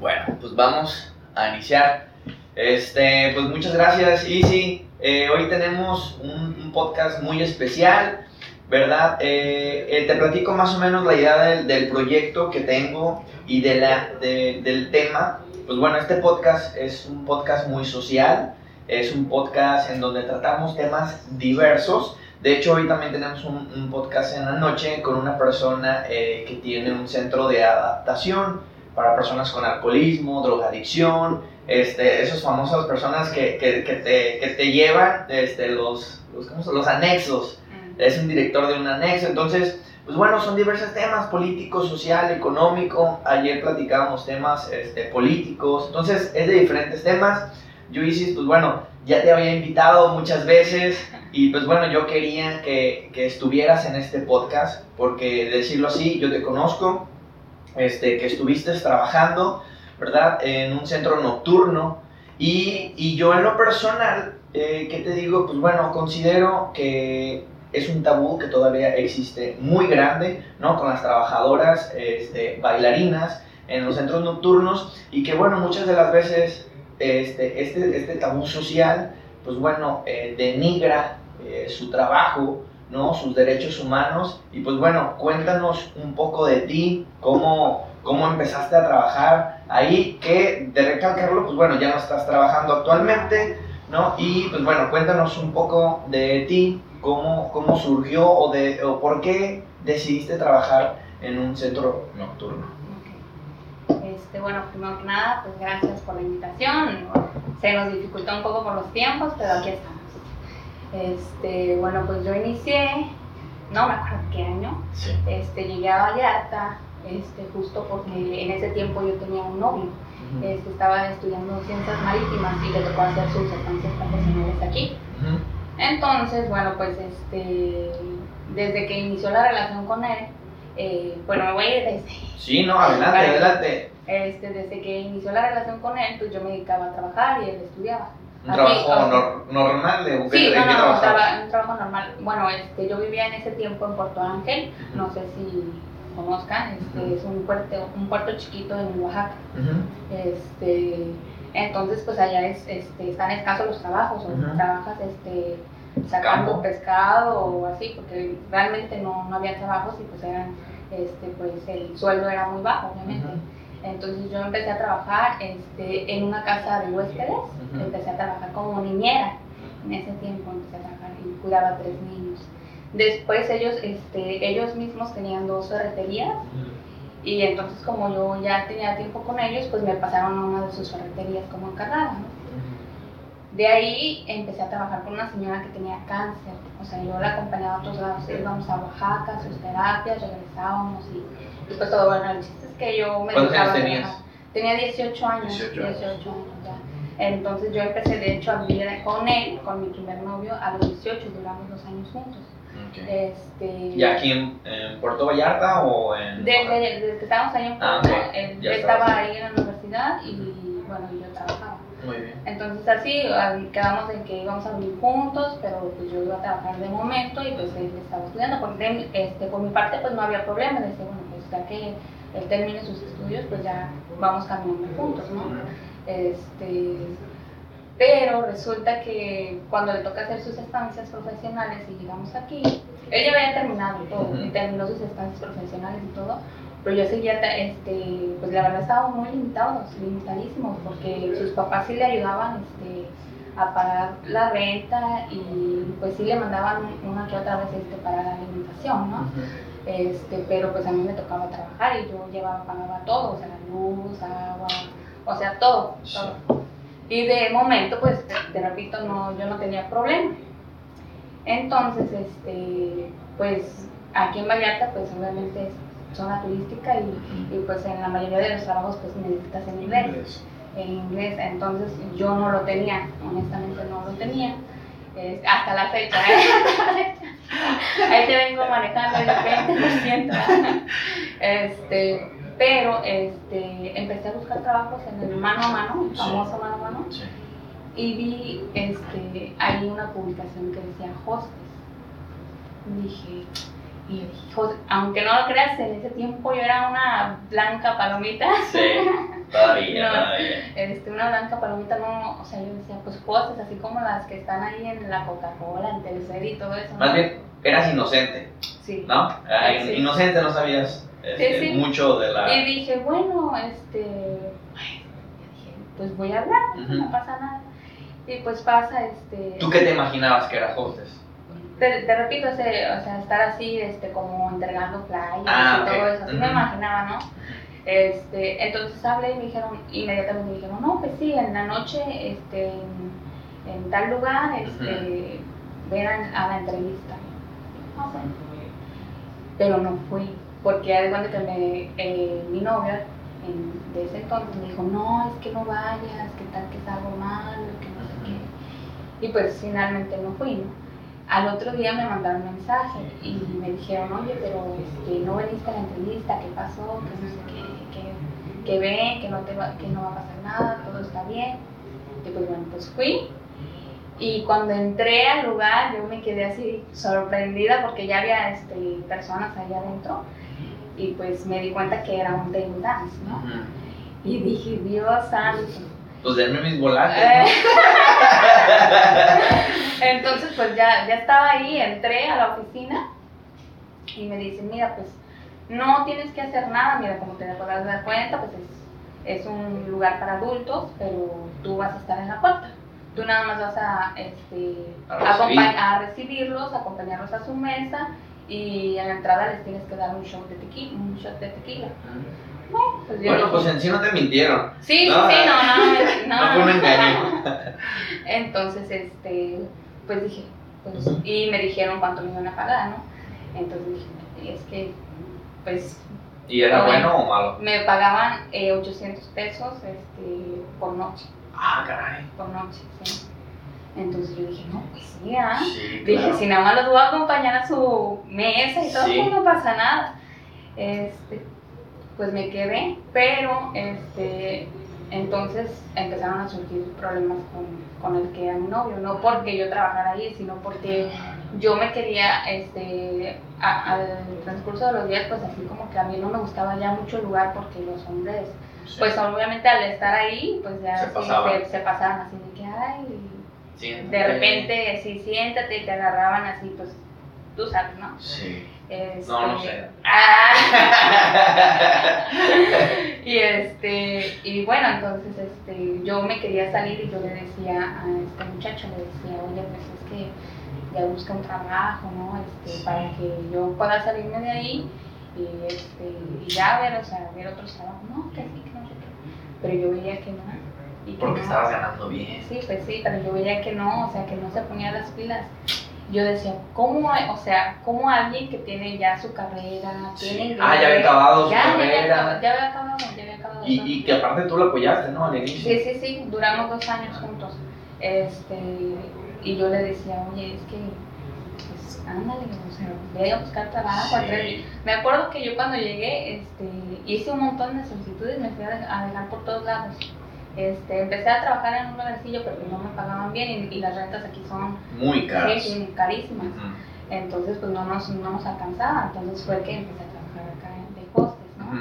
Bueno, pues vamos a iniciar. Este, pues muchas gracias, Easy. Eh, hoy tenemos un, podcast muy especial, ¿verdad? Eh, eh, te platico más o menos la idea del, proyecto que tengo y de la, del tema. Pues bueno, este podcast es un podcast muy social, es un podcast en donde tratamos temas diversos. De hecho, hoy también tenemos un, un podcast en la noche con una persona que tiene un centro de adaptación para personas con alcoholismo, drogadicción, este, esas famosas personas que, que, que, te, que te, llevan este, los, los, los anexos. Mm. Es un director de un anexo. Entonces, pues bueno, son diversos temas, político, social, económico. Ayer platicábamos temas este, políticos. Entonces, es de diferentes temas. Yo hice, pues bueno, ya te había invitado muchas veces y pues bueno, yo quería que, que estuvieras en este podcast porque decirlo así, yo te conozco, este, que estuviste trabajando, ¿verdad? En un centro nocturno. Y, y yo en lo personal, eh, ¿qué te digo? Pues bueno, considero que es un tabú que todavía existe muy grande, ¿no? Con las trabajadoras este, bailarinas en los centros nocturnos y que bueno, muchas de las veces este, este, este tabú social, pues bueno, eh, denigra eh, su trabajo, ¿no? sus derechos humanos. Y pues bueno, cuéntanos un poco de ti, cómo, cómo empezaste a trabajar ahí, que de recalcarlo, pues bueno, ya no estás trabajando actualmente, ¿no? Y pues bueno, cuéntanos un poco de ti, cómo, cómo surgió o, de, o por qué decidiste trabajar en un centro nocturno. Este, bueno, primero que nada, pues gracias por la invitación. Se nos dificultó un poco por los tiempos, pero aquí estamos. Este, bueno, pues yo inicié, no me acuerdo qué año, este, llegué a Vallarta, este, justo porque en ese tiempo yo tenía un novio. este, estaba estudiando ciencias marítimas y le tocó hacer sus estancias profesionales aquí. Entonces, bueno, pues este, desde que inició la relación con él, eh, bueno, me voy a ir desde... Sí, no, adelante, adelante. Este, desde que inició la relación con él, pues yo me dedicaba a trabajar y él estudiaba. ¿Un trabajo normal de Sí, no, no, un trabajo normal. Bueno, este, yo vivía en ese tiempo en Puerto Ángel, no sé si conozcan, este, es un puerto, un puerto chiquito en Oaxaca. este, entonces, pues allá es, este, están escasos los trabajos, o trabajas este, sacando pescado o así, porque realmente no, no había trabajos y pues eran, este, pues el sueldo era muy bajo, obviamente. Entonces yo empecé a trabajar este, en una casa de huéspedes, empecé a trabajar como niñera. En ese tiempo empecé a trabajar y cuidaba a tres niños. Después ellos, este, ellos mismos tenían dos ferreterías y entonces como yo ya tenía tiempo con ellos, pues me pasaron a una de sus ferreterías como encargada. De ahí empecé a trabajar con una señora que tenía cáncer. O sea, yo la acompañaba a todos lados, íbamos a Oaxaca, sus terapias, regresábamos y, pues todo bueno. El chiste es que yo me ¿Cuántos años tenías? Tenía 18 años. 18 años. ya. Entonces yo empecé de hecho a vivir con él, con mi primer novio, a los 18, duramos dos años juntos. Este, ¿Y aquí en, Puerto Vallarta o en.? Desde, desde que estábamos ahí en ah, Puerto, él estaba ahí en la universidad y bueno, yo trabajaba. Muy bien. Entonces así quedamos en que íbamos a vivir juntos, pero pues yo iba a trabajar de momento y pues él estaba estudiando. Porque este, por mi parte pues no había problema, decía, bueno, pues ya que él termine sus estudios, pues ya vamos caminando juntos, ¿no? Este, pero resulta que cuando le toca hacer sus estancias profesionales y llegamos aquí, él ya había terminado todo, terminó sus estancias profesionales y todo, pero yo seguía, este, pues la verdad estábamos muy limitados, limitadísimos, porque sus papás sí le ayudaban este, a pagar la renta y pues sí le mandaban una que otra vez este, para la alimentación, ¿no? este, pero pues a mí me tocaba trabajar y yo llevaba, pagaba todo, o sea, la luz, agua, o sea, todo, todo. Y de momento, pues, te, repito, no, yo no tenía problema. Entonces, este, pues, aquí en Vallarta, pues, obviamente zona turística y, y, pues en la mayoría de los trabajos pues necesitas en inglés, en inglés, entonces yo no lo tenía, honestamente no lo tenía, hasta la fecha, ¿eh? ahí te vengo manejando el 20%, este, pero este, empecé a buscar trabajos en el mano a mano, el famoso mano a mano, y vi este, ahí una publicación que decía hostes. Dije, Y yo dije, aunque no lo creas, en ese tiempo yo era una blanca palomita. Sí, todavía, No. todavía. Este, una blanca palomita, no, o sea, yo decía, pues cosas así como las que están ahí en la Coca-Cola, en Telcel y todo eso. ¿no? Más bien, eras inocente, Sí. ¿no? Ah, Sí. Inocente, no sabías este, Sí, sí. mucho de la... Y dije, bueno, este, pues voy a hablar, no pasa nada. Y pues pasa, este, ¿Tú qué te imaginabas que eras hostess? Te, te repito, ese, o sea, estar así, este, como entregando flyers Ah, y todo eso, así me imaginaba, ¿no? Este, entonces hablé y me dijeron, inmediatamente me dijeron, no, pues sí, en la noche, este, en, en tal lugar, este, ven a, a la entrevista. Ah, bueno. Pero no fui, porque haz de que me, eh, mi novio en- de ese entonces me dijo, no, es que no vayas, que tal que es algo malo, que no sé qué. Y pues finalmente no fui, ¿no? Al otro día me mandaron un mensaje y me dijeron, oye, pero este, no veniste a la entrevista, ¿qué pasó? Que no sé qué, que, que ven, que no, te va, que no va a pasar nada, todo está bien. Y pues bueno, pues fui. Y cuando entré al lugar, yo me quedé así sorprendida porque ya había este, personas allá adentro. Y pues me di cuenta que era un table dance, ¿no? Y dije, Dios santo. Pues denme mis volantes, ¿no? Entonces, pues ya, ya estaba ahí, entré a la oficina y me dicen, mira, pues no tienes que hacer nada, mira, como te podrás dar cuenta, pues es, es un lugar para adultos, pero tú vas a estar en la puerta. Tú nada más vas a, este, A recibir. a recibirlos, acompañarlos a su mesa y a la entrada les tienes que dar un shot de tequila. Un shot de tequila. Pues Bueno, pues en sí no te mintieron. Sí, No, sí, no, no, No no. fue un engaño. Entonces, este, pues dije, pues, y me dijeron cuánto me iban a pagar, ¿no? Entonces dije, es que, pues, ¿Y era Bueno. bueno o malo? me pagaban eh, 800 pesos este, por noche, Ah, caray. por noche, sí. Entonces yo dije, no, pues sí, ¿ah? Sí, Dije, si nada más los voy a acompañar a su mesa y todo, Sí. pues no pasa nada. Este, pues me quedé, pero este, entonces empezaron a surgir problemas con, con el que era mi novio, no porque yo trabajara ahí, sino porque yo me quería, este, a- al transcurso de los días, pues así como que a mí no me gustaba ya mucho el lugar porque los hombres, Sí. pues obviamente al estar ahí, pues ya Se sí, pasaban. se, se pasaban así de que, ay, de repente, sí, siéntate y te agarraban así, pues tú sabes, ¿no? Sí. Este, No, no sé. y este, y bueno, entonces este, yo me quería salir y yo le decía a este muchacho, le decía, oye, pues es que ya busca un trabajo, ¿no? Este, para que yo pueda salirme de ahí y, este, y ya ver, o sea, ver otros trabajos, no, que sí, que no sé qué. Pero yo veía que no. Y que Porque no. estabas ganando bien. Sí, pues sí, pero yo veía que no, o sea, que no se ponía las pilas. Yo decía, ¿cómo, hay- o sea, cómo alguien que tiene ya su carrera, Sí. tiene Ah, ya había acabado su ya, ya había carrera. ya había acabado, ya había acabado. Y, y que aparte tú lo apoyaste, ¿no? Al inicio. Sí, sí, sí, duramos dos años juntos. Este, y yo le decía, oye, es que, pues, ándale, o sea, ve a buscar trabajo. Sí. Me acuerdo que yo cuando llegué, este, hice un montón de solicitudes, me fui a dejar por todos lados. Este, empecé a trabajar en un lugarcillo, pero no me pagaban bien y, y las rentas aquí son Muy sí, sí, carísimas. Entonces, pues no nos, no nos alcanzaba. Entonces fue que empecé a trabajar acá en- de hostes, ¿no?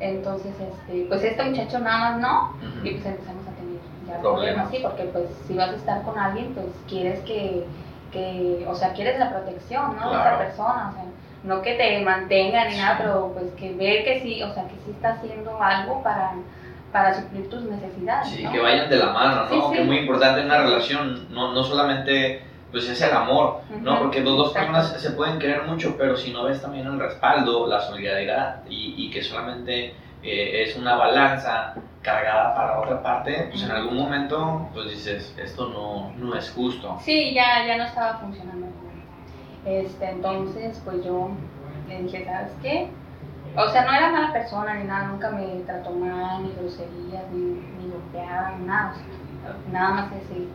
Entonces, este, pues este muchacho nada más no, y pues empezamos a tener ya Problemas. problemas, sí, porque pues si vas a estar con alguien, pues quieres que, que o sea, quieres la protección, ¿no? De Claro. esa persona, o sea, no que te mantenga ni nada, pero pues que ver que sí, o sea, que sí está haciendo algo para, para suplir tus necesidades, Sí, ¿no? que vayan de la mano, ¿no? Sí, sí. Que es muy importante en una relación, no, no solamente pues es el amor, ¿no? Ujú, Porque dos, dos personas se pueden querer mucho, pero si no ves también el respaldo, la solidaridad y, y que solamente eh, es una balanza cargada para otra parte, pues en algún momento pues dices, esto no, no es justo. Sí, ya, ya no estaba funcionando. Este, entonces, pues yo le dije, ¿sabes qué? O sea, no era mala persona ni nada, nunca me trató mal, ni groserías, ni, ni golpeaba, ni nada. o sea, nada más ese,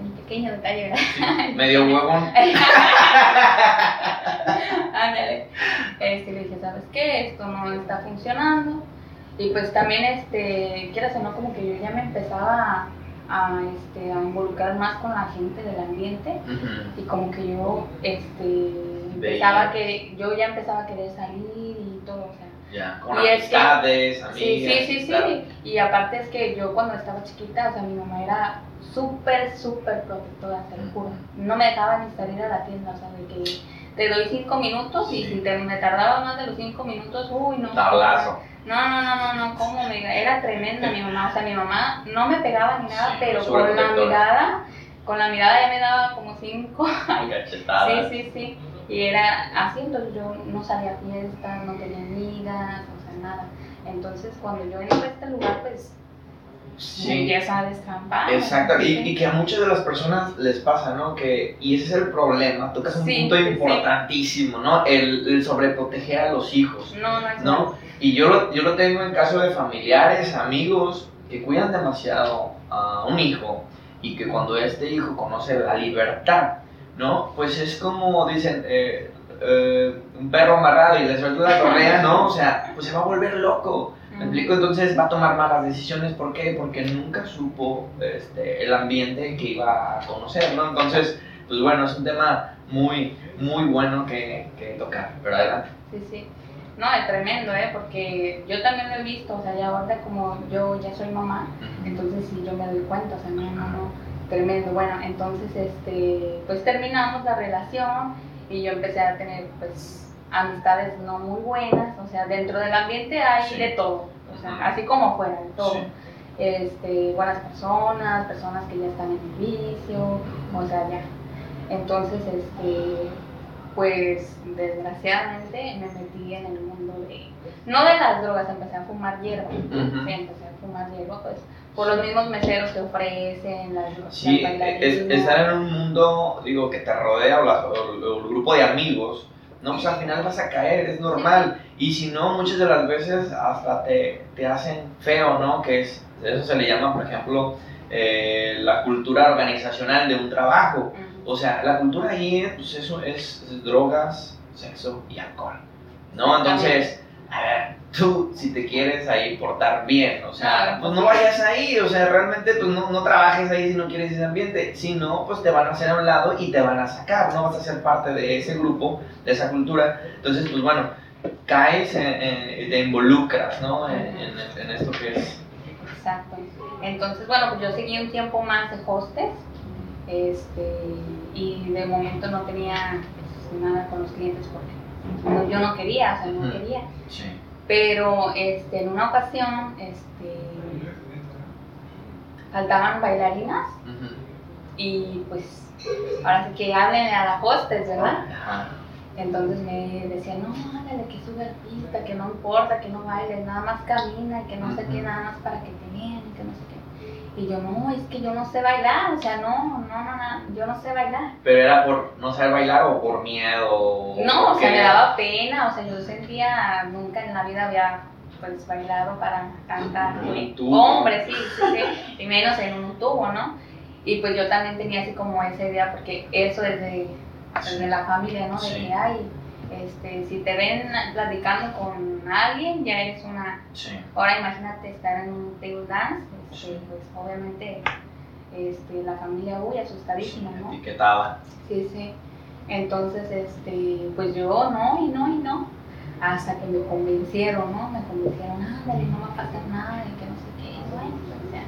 el pequeño detalle, ¿verdad? Medio huevón. Ándale. Este, le dije, ¿sabes qué? Esto no está funcionando. Y pues también, este, quieras o no, como que yo ya me empezaba a, a, este, a involucrar más con la gente del ambiente y como que yo este, empezaba que yo ya empezaba a querer salir y todo, o sea. Ya, con Y es que- amistades, amigas. Sí, sí, sí, claro. sí. Y aparte es que yo cuando estaba chiquita, o sea, mi mamá era súper, súper protectora, te lo juro. No me dejaba ni salir a la tienda, o sea, de que te doy cinco minutos y si te, me tardaba más de los cinco minutos, uy, no. Tablazo. No, no, no, no, no, cómo me era tremenda mi mamá, o sea, mi mamá no me pegaba ni nada, Sí, pero con la mirada, con la mirada ya me daba como cinco. Cachetadas. Sí, sí, sí. Y era así, entonces yo no salía a fiestas, no tenía amigas, o sea, nada. Entonces cuando yo entro a este lugar, pues Sí. empieza a destrampar. Exacto, y, y que a muchas de las personas les pasa, ¿no? Que, y ese es el problema, tocas un Sí, punto sí, sí. importantísimo, ¿no? El, el sobreproteger a los hijos, No, no es ¿no? Y yo lo, yo lo tengo en caso de familiares, amigos, que cuidan demasiado a un hijo y que cuando este hijo conoce la libertad, ¿no? Pues es como dicen, eh, eh, un perro amarrado y le suelta la correa, ¿no? O sea, pues se va a volver loco. ¿Me explico? Entonces va a tomar malas decisiones. ¿Por qué? Porque nunca supo este, el ambiente que iba a conocer, ¿no? Entonces, pues bueno, es un tema muy, muy bueno que, que tocar. Pero adelante. Sí, sí. No, es tremendo, ¿eh? Porque yo también lo he visto, o sea, ya ahorita como yo ya soy mamá, entonces sí yo me doy cuenta, o sea, no, no, no, tremendo. Bueno, entonces, este, pues terminamos la relación y yo empecé a tener, pues, amistades no muy buenas, o sea, dentro del ambiente hay Sí. de todo, o sea, así como fuera, de todo. Sí. Este, buenas personas, personas que ya están en el vicio, o sea, ya. Entonces, este, pues desgraciadamente me metí en el mundo de, no de las drogas, empecé a fumar hierba, Ujú. sí, empecé a fumar hierba, pues por los mismos meseros que ofrecen, las, Sí, las es, bailarinas. estar en un mundo, digo, que te rodea o, las- o el- grupo de amigos, no, pues al final vas a caer, es normal. Y si no, muchas de las veces hasta te, te hacen feo, ¿no? Que es, eso se le llama, por ejemplo, eh, la cultura organizacional de un trabajo. Ujú. O sea, la cultura ahí pues eso es, es drogas, sexo y alcohol. ¿No? Entonces, a ver, tú si te quieres ahí portar bien, o sea, pues pues no vayas ahí, o sea, realmente pues no, no trabajes ahí si no quieres ese ambiente, si no, pues te van a hacer a un lado y te van a sacar, no vas a ser parte de ese grupo, de esa cultura. Entonces, pues bueno, caes, en, en- te involucras, ¿no? En, en- en esto que es... Exacto. Entonces, bueno, pues yo seguí un tiempo más de hostes este, y de momento no tenía pues, nada con los clientes porque no- yo no quería, o sea, no quería. Sí. Pero este, en una ocasión este, faltaban bailarinas y pues ahora sí que hablen a la hostes, ¿verdad? Ajá. Entonces me decían, no, hágale que sube al pista, que no importa, que no bailes, nada más camina y que no sé qué, nada más para que te vean y yo, no, es que yo no sé bailar, o sea, no, no, no, no, yo no sé bailar. Pero era por no saber bailar o por miedo. No, o sea, me daba pena, o sea, yo sentía, nunca en la vida había pues bailado para tanta Un gente. tubo. hombre, sí, sí, sí, y menos en un tubo, ¿no? Y pues yo también tenía así como esa idea, porque eso es de, desde la familia, ¿no? De Sí. que, ay, este, si te ven platicando con alguien, ya eres una... Sí. Ahora imagínate estar en un table dance, Sí. pues obviamente este, la familia, uy, asustadísima, ¿no? Etiquetaba. Sí, sí. Entonces, este, pues yo no, y no, y no. Hasta que me convencieron, ¿no? Me convencieron, ándale, no va a pasar nada, y que no sé qué, bueno, pues ya.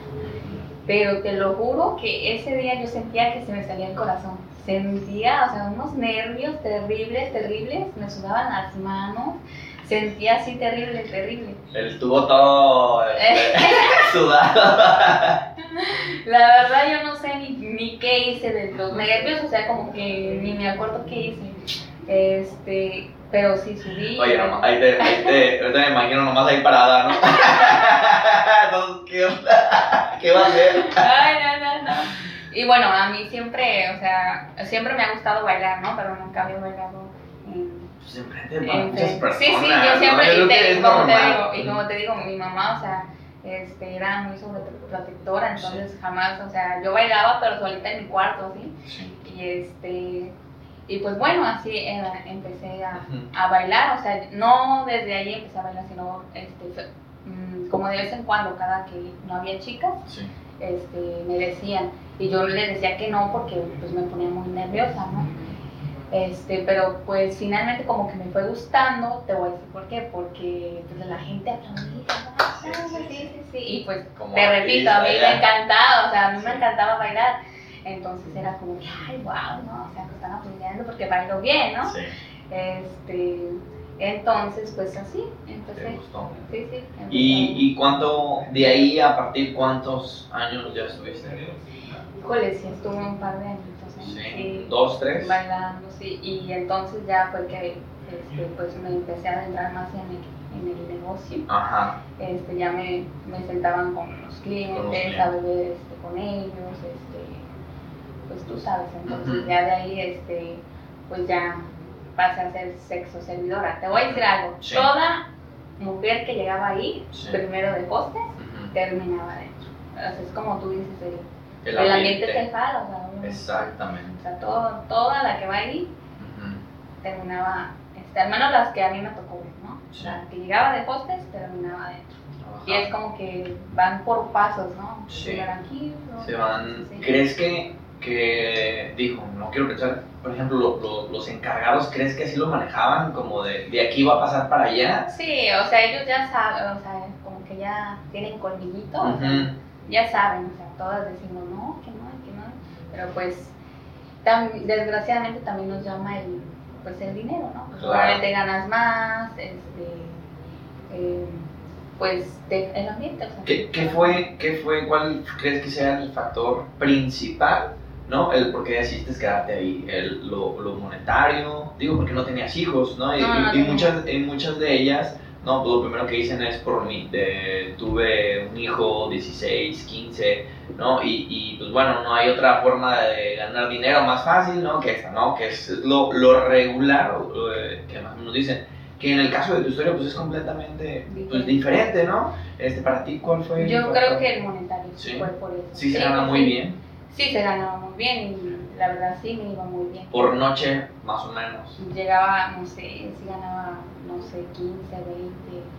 Pero te lo juro que ese día yo sentía que se me salía el corazón. Sentía, o sea, unos nervios terribles, terribles, me sudaban las manos. Sentía así terrible, terrible. El tubo todo este, sudado. La verdad yo no sé ni, ni qué hice de los nervios, o sea, como que ni me acuerdo qué hice. Este, pero sí subí. Oye, no, ahí te, ahí te, ahorita me imagino nomás ahí parada, ¿no? Entonces, ¿qué? ¿Qué va a hacer? Ay, no, no, no. Y bueno, a mí siempre, o sea, siempre me ha gustado bailar, ¿no? Pero nunca había bailado Pues enfrente de muchas Enfrente. personas. Sí, sí, ¿no? yo siempre, Yo y, te- y como te digo, y como te digo, mi mamá, o sea, este, era muy sobreprotectora, entonces jamás, o sea, yo bailaba, pero solita en mi cuarto, ¿sí? Sí. Y este, y pues bueno, así eh, empecé a, a bailar, o sea, no desde ahí empecé a bailar, sino este, mm, como de vez en cuando, cada que no había chicas, Sí. este, me decían, y yo les decía que no porque pues me ponía muy nerviosa, ¿no? Este, pero pues finalmente como que me fue gustando, te voy a decir por qué, porque pues la gente aplaudía, sí, sí, sí, sí, y pues Como te repito, a mí me encantaba, o sea, a mí me encantaba bailar, entonces era como que, ay, wow, ¿no? O sea, que están aplaudiendo porque bailo bien, ¿no? Sí, Este, entonces, pues así, te empecé, gustó. sí, sí. empecé. ¿Y, ¿Y cuánto, de ahí a partir cuántos años ya estuviste? Híjole, sí, estuve un par de años, Sí, sí, dos, tres. bailando, sí, y entonces ya fue que este, pues me empecé a adentrar más en el, en el negocio. Ajá, Este, ya me, me sentaban con los clientes, Con los clientes. a beber este, con ellos, este, pues tú sabes, entonces ya de ahí este, pues ya pasé a ser sexo servidora. Te voy a decir algo, Sí. toda mujer que llegaba ahí, Sí. primero de hostes, Ujú. terminaba adentro. O sea, es como tú dices, el, el el ambiente te jala, o sea, uno- Exactamente. o sea, todo, toda la que va ahí Ujú. terminaba, este, al menos las que a mí me tocó ver, ¿no? Sí. La que llegaba de hostes terminaba adentro. Y es como que van por pasos, ¿no? Sí. Aquí, Se van. sí. ¿Crees que, que, dijo, no quiero pensar, por ejemplo, lo- lo- los encargados, ¿crees que así lo manejaban? Como de, de aquí va a pasar para allá. Sí, o sea, ellos ya saben, o sea, como que ya tienen colmillito, o sea, ya saben, o sea, todas decimos, no, que no, que no, pero pues, tam- desgraciadamente también nos llama el, pues el dinero, ¿no? Pues Claro. obviamente ganas más, este, eh, pues de- el ambiente, o sea. ¿Qué, qué fue, ¿Qué fue, cuál crees que sea el factor principal, no? El por qué decidiste quedarte ahí, el, lo, lo monetario, digo, porque no tenías hijos, ¿no? Y, No, no y- muchas, y muchas de ellas, no, pues lo primero que dicen es por mí, de, tuve un hijo, 16, 15, ¿no? Y, y, pues bueno, no hay otra forma de ganar dinero más fácil, ¿no? Que esta, ¿no? Que es lo, lo regular, eh, que más o menos dicen. Que en el caso de tu historia, pues es completamente pues, Diferente. ¿no? Este, para ti, ¿cuál fue? el Yo creo que el monetario sí fue por eso. Sí se gana muy bien. Sí, se ganaba muy bien la verdad sí me iba muy bien. Por noche, más o menos. Llegaba, no sé, sí ganaba, no sé, 15, 20,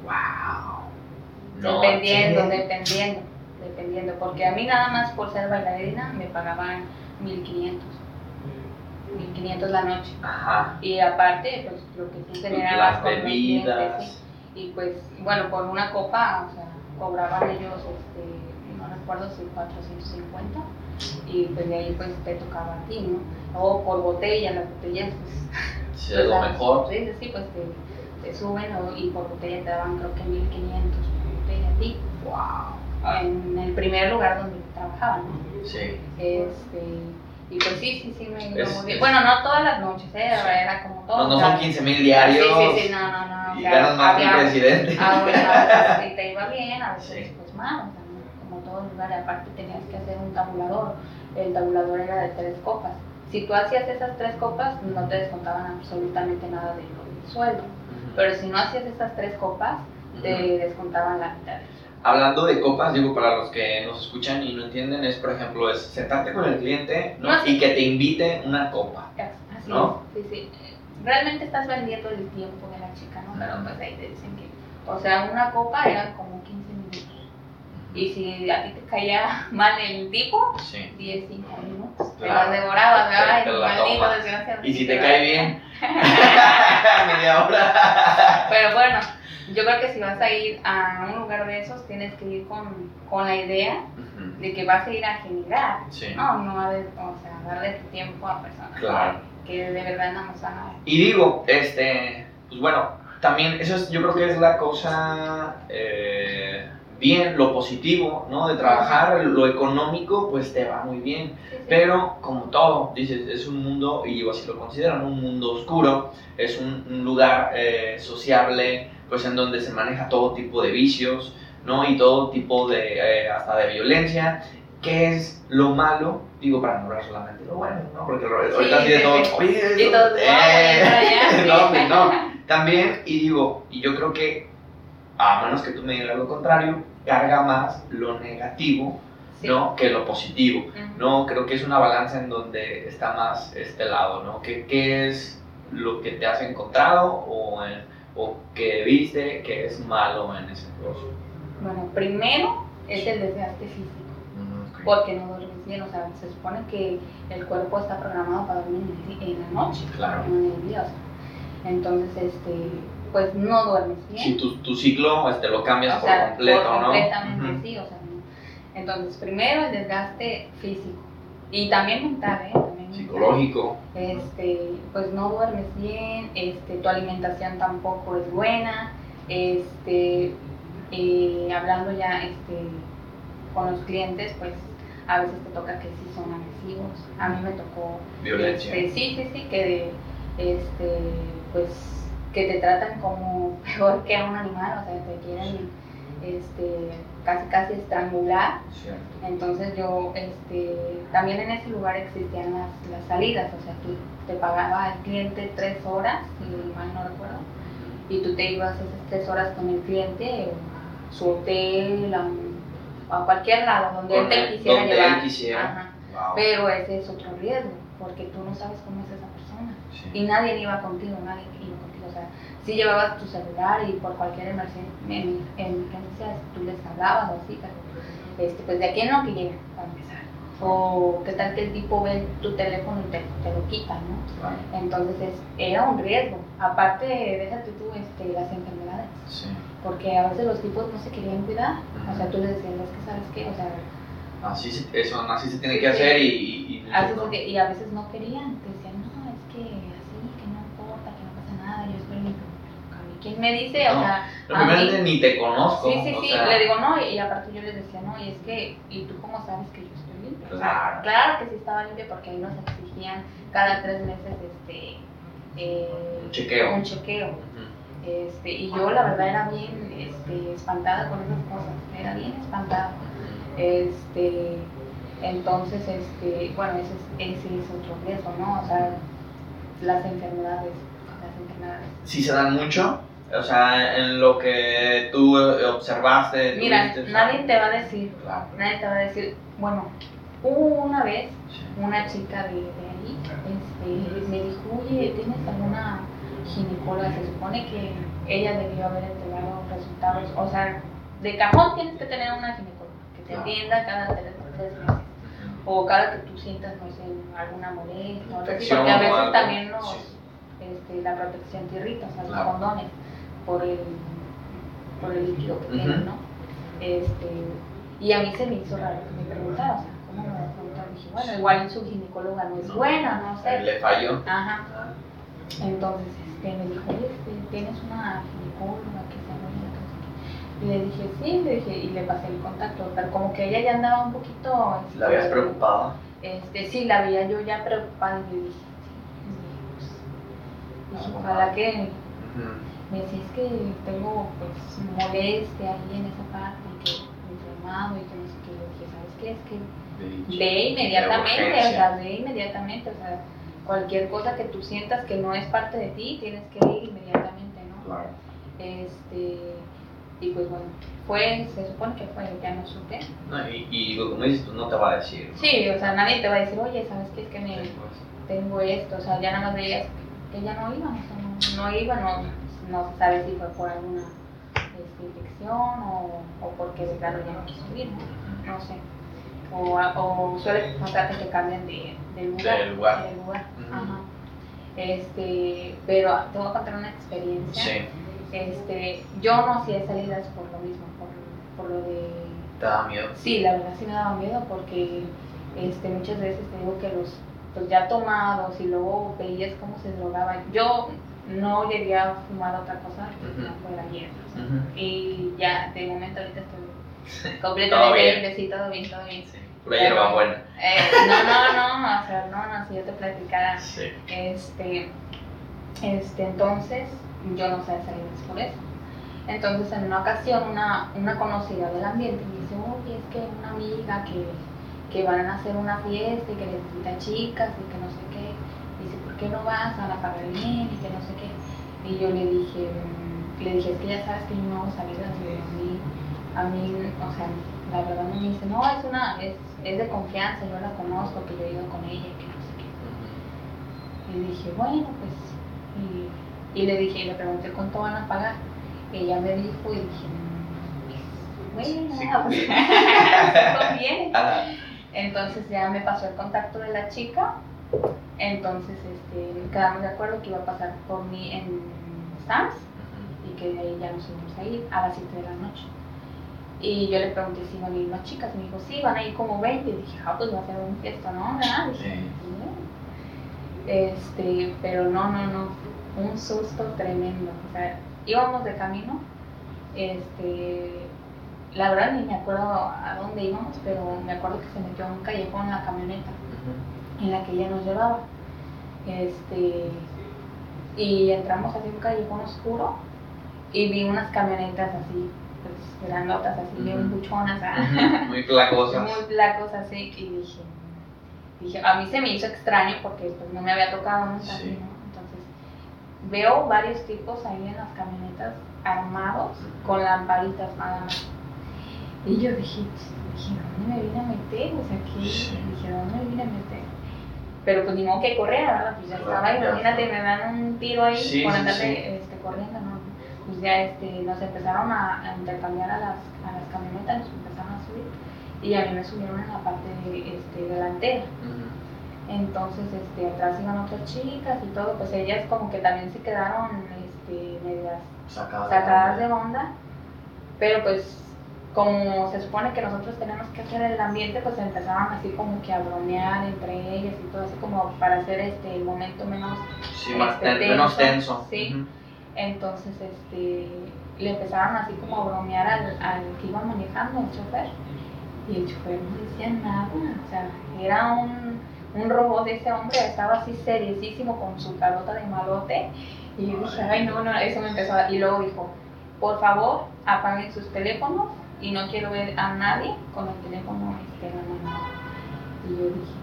¡Wow! dependiendo, sí. dependiendo, dependiendo. Porque a mí nada más por ser bailarina me pagaban 1500, 1500 la noche. Ajá. Y aparte, pues lo que tú generabas Las con los clientes, bebidas. sí. Y pues, bueno, por una copa, o sea, cobraban ellos, este, no recuerdo si 450, y pues de ahí pues te tocaba a ti, ¿no? O por botella, las botellas, pues. Sí, es lo mejor. Sí, sí, pues te, te suben o- y por botella te daban creo que 1500 por botella a ti. ¡Wow! En el primer lugar donde trabajaba, ¿no? Sí. Este, y pues sí, sí, sí, me iba Es- muy bien. Bueno, no todas las noches, ¿eh? Era como todo. No, no son 15 mil diarios. Sí, sí, sí, no, no, no. Y ganas más que el presidente. a veces sí te iba bien, a veces Sí. pues mal, o sea, ¿no? Lugar, aparte tenías que hacer un tabulador, el tabulador era de tres copas. Si tú hacías esas tres copas, no te descontaban absolutamente nada de del sueldo, pero si no hacías esas tres copas, te Ujú. descontaban la mitad. Hablando de copas, digo, para los que nos escuchan y no entienden, es, por ejemplo, es sentarte con el cliente ¿no? No, sí. y que te invite una copa. Así ¿No? es, sí, sí. Realmente estás vendiendo el tiempo de la chica, ¿no? Pero pues ahí te dicen que, o sea, una copa era como 15 minutos. Y si a ti te caía mal el tipo, Sí. 10, 5 minutos. Te Claro. las devorabas, Te- ay, te la maldito desgraciado. Y si te cae bien, media hora. Pero bueno, yo creo que si vas a ir a un lugar de esos, tienes que ir con, con la idea de que vas a ir a generar. Sí. No, no a ver, o sea, darle tu tiempo a personas Claro. que de verdad no nos van a ver. Y digo, este, pues bueno, también eso es, yo creo que es la cosa eh, bien, lo positivo, ¿no? De trabajar, lo económico, pues te va muy bien. Sí, sí. Pero como todo, dices, es un mundo, y yo así lo considero, ¿no? un mundo oscuro, es un, un lugar eh, sociable, pues en donde se maneja todo tipo de vicios, ¿no? Y todo tipo de, eh, hasta de violencia. ¿Qué es lo malo? Digo, para no hablar solamente lo bueno, ¿no? Porque ahorita así de sí, todo, sí. oye, Y eso, eh, "No, güey, para allá", sí. no. También, y digo, y yo creo que, a menos que tú me digas lo contrario, carga más lo negativo, Sí. ¿no? Que lo positivo. Ujú. No, creo que es una balanza en donde está más este lado, ¿no? ¿Qué, qué es lo que te has encontrado o, en- o que viste que es malo en ese negocio? Bueno, primero es el desgaste físico, Mm, ok. porque no duermes bien, o sea, se supone que el cuerpo está programado para dormir en, la noche, claro. no en el día, o sea, entonces, este, pues no duermes bien. Si tu, tu ciclo este, lo cambias O por sea, completo, por ¿no? completamente Ujú. sí, o sea, no. entonces primero el desgaste físico y también mental, ¿eh? También mental. Psicológico. Este, pues no duermes bien, este, tu alimentación tampoco es buena, este, eh, hablando ya este, con los clientes, pues a veces te toca que sí son agresivos, a mí me tocó Violencia. este, sí, sí, sí, que este, pues que te tratan como peor que a un animal, o sea, te quieren este, casi casi estrangular. Entonces yo, este, también en ese lugar existían las, las salidas, o sea, tú te pagaba el cliente tres horas, si mal no recuerdo, y tú te ibas esas tres horas con el cliente a su hotel, a, un- a cualquier lado donde él te quisiera donde llevar. él quisiera. Ajá. Wow. Pero ese es otro riesgo, porque tú no sabes cómo es esa persona. Sí. Y nadie iba contigo, nadie iba contigo. O sea, si llevabas tu celular y por cualquier emergen- em- emergencia tú les hablabas o así, pero este, pues de aquí no que lleguen para empezar. O qué tal que el tipo ve tu teléfono y te, te lo quita, ¿no? Entonces es- era un riesgo. Aparte, déjate tú este, las enfermedades, Sí. porque a veces los tipos no se querían cuidar. O sea, tú les decías, es que sabes qué, o sea, Así se- eso, así se tiene que hacer y... y, y- y a veces no querían, te decían, no, es que así, que no importa, que no pasa nada, yo estoy limpio. A mí, ¿quién me dice? O sea, Lo a primero mí- es que ni te conozco. sí, sí, sí, sea, le digo no, y, aparte yo les decía, no, y es que, ¿y tú cómo sabes que yo estoy? O sea, Claro. que sí estaba limpio porque ahí nos exigían cada tres meses este, eh, Un chequeo. un chequeo. Este, y yo la verdad era bien este, espantada con esas cosas, era bien espantada. Este, entonces, este, bueno, ese es, ese es otro riesgo, ¿no? O sea, las enfermedades, las enfermedades. Sí se dan mucho, o sea, en lo que tú eh, observaste. Mira, tuviste, nadie te va a decir, Claro. nadie te va a decir, bueno, hubo una vez una chica de, de ahí, este, me dijo, oye, ¿tienes alguna ginecóloga? Se supone que ella debió haber entregado resultados, o sea, de cajón tienes que tener una ginecóloga que te Claro. atienda cada tres, tres meses. o cada que tú sientas, no sé, alguna molestia, porque a veces también nos, sí. este, la protección te irrita, o sea, los Claro. condones, por el, por el líquido que tienen, ¿no? Este, y a mí se me hizo raro que me preguntara, o sea, ¿cómo me va a preguntar? Dije, bueno, igual su ginecóloga no es No. buena, no sé. Le falló. Ajá. Entonces, este, me dijo, oye, este, ¿tienes una ginecóloga que sea buena? Que no sé qué?". Y le dije, sí, le dije, y le pasé el contacto, pero como que ella ya andaba un poquito... este, ¿La habías preocupado? Este, sí, la veía yo ya preocupada y yo dije, sí, pues, dije, ojalá que... Me decía, es que tengo pues molestia ahí en esa parte, que inflamado y que no sé qué. Yo dije, ¿sabes qué? Es que ve inmediatamente, o sea, ve inmediatamente, o sea, cualquier cosa que tú sientas que no es parte de ti, tienes que ir inmediatamente, ¿no? Claro. Este, y pues bueno, fue, se supone que fue, ya no supe. No, y, y como dices, pues no te va a decir. ¿no? Sí, o sea, nadie te va a decir, oye, ¿sabes qué? Es que me, tengo esto, o sea, ya nada más veías que ella no iba, o sea, no, no iba, no, no se sabe si fue por alguna este, infección o, o porque de plano ya no quiso ir, ¿no? no sé. O, o suele pasar que cambian de, de lugar. De lugar. de lugar, Ujú. ajá. Este, pero te voy a contar una experiencia. Sí, Este, yo no hacía salidas por lo mismo, por, por lo de te da miedo. Sí, la verdad sí me daba miedo porque este, muchas veces te digo que los pues ya tomados y luego veías cómo se drogaban. Yo no llegué a fumar otra cosa que no fuera hierba. Y ya, de momento ahorita estoy completamente libre, sí, todo bien, todo bien. Sí, pura hierba buena. Eh, no, no, no, o sea, no, no, si yo te platicara, Sí. este, este, entonces, yo no sé salir por eso. Entonces, en una ocasión, una, una conocida del ambiente me dice, oye, es que una amiga que, que van a hacer una fiesta y que necesita chicas y que no sé qué. Dice, ¿por qué no vas? A pagar bien y que no sé qué. Y yo le dije, mm, le dije, es que ya sabes que yo no hago salidas, digo, a mí, a mí, o sea, la verdad no me dice, no, es una, es, es de confianza, yo la conozco, que yo he ido con ella y que no sé qué. Y dije, bueno, pues, y, y le dije, y le pregunté cuánto van a pagar. Ella me dijo y dije, "Mm, pues, bueno, Sí pues, conviene. Ajá. Entonces ya me pasó el contacto de la chica. Entonces este, quedamos de acuerdo que iba a pasar por mí en Sams y que de ahí ya nos íbamos a ir a las 7 de la noche. Y yo le pregunté si iban a ir más chicas. Me dijo, sí, van a ir como 20. Y dije, ah, pues va a ser un fiesta, ¿no? ¿Verdad? Dije, Sí. "Bien". Este, pero no, no, no. Un susto tremendo. O sea, íbamos de camino. Este, la verdad ni me acuerdo a dónde íbamos, pero me acuerdo que se metió en un callejón la camioneta en la que ella nos llevaba. Este, y entramos así en un callejón oscuro y vi unas camionetas así, pues grandotas, así bien buchonas, ¿ah? Muy placosas. muy blancos así, y dije, dije, a mí se me hizo extraño porque pues no me había tocado nunca Sí. ¿no? Entonces, veo varios tipos ahí en las camionetas armados con lamparitas nada más. Y yo dije, dije, ¿dónde me vine a meter? O sea, ¿qué? Sí. Dije, ¿dónde me vine a meter? Pero pues ni modo que correr, ¿verdad? Pues ya estaba, ya imagínate, me dan un tiro ahí Sí, por andarte sí. este, corriendo, ¿no? Pues ya este, nos empezaron a, a intercambiar a las, a las camionetas, nos empezaron a subir y a mí me subieron en la parte este, delantera. Entonces, este, atrás iban otras chicas y todo, pues ellas como que también se quedaron este, medias Sacadas sacadas de onda, pero pues como se supone que nosotros tenemos que hacer el ambiente, pues empezaron así como que a bromear entre ellas y todo así como para hacer este el momento menos Sí, más este, ten- menos tenso, tenso. sí. Ujú. entonces este le empezaron así como a bromear al, al que iba manejando, el chofer, y el chofer no decía nada, o sea, era un, un robot de ese hombre, estaba así seriosísimo con su carota de malote, y yo dije, ay no, no, eso me empezó a... Y luego dijo, por favor, apaguen sus teléfonos y no quiero ver a nadie con el teléfono este, la mano. Y yo dije,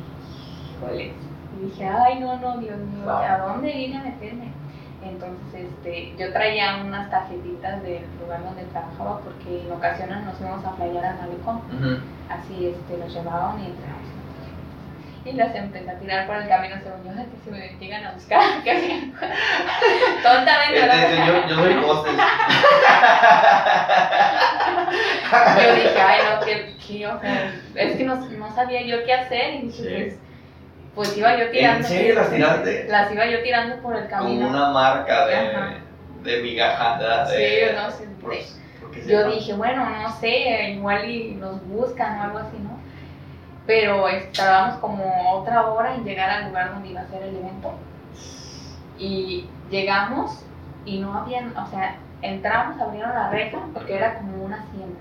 híjole. Y dije, ay no, no, Dios mío. ¿a dónde vine a meterme? Entonces, este, yo traía unas tarjetitas del lugar donde trabajaba porque en ocasiones nos íbamos a playar a Malecón. Ujú. Así este, los llevaban y entrábamos. Y las empecé a tirar por el camino según yo, que se me llegan a buscar. Tontamente, Este yo, yo soy hostes. Yo dije, ay, no, o sea, es que no, no sabía yo qué hacer y dije, Sí. pues, pues iba yo tirando. ¿En serio las tiraste? Las iba yo tirando por el Como camino. una marca de, Ajá. de migajada. Sí, De, no sé. por- Yo dije, bueno, no sé, igual y nos buscan o algo así, ¿no? Pero estábamos como otra hora en llegar al lugar donde iba a ser el evento. Y llegamos y no habían, o sea, entramos, abrieron la reja, porque era como una hacienda.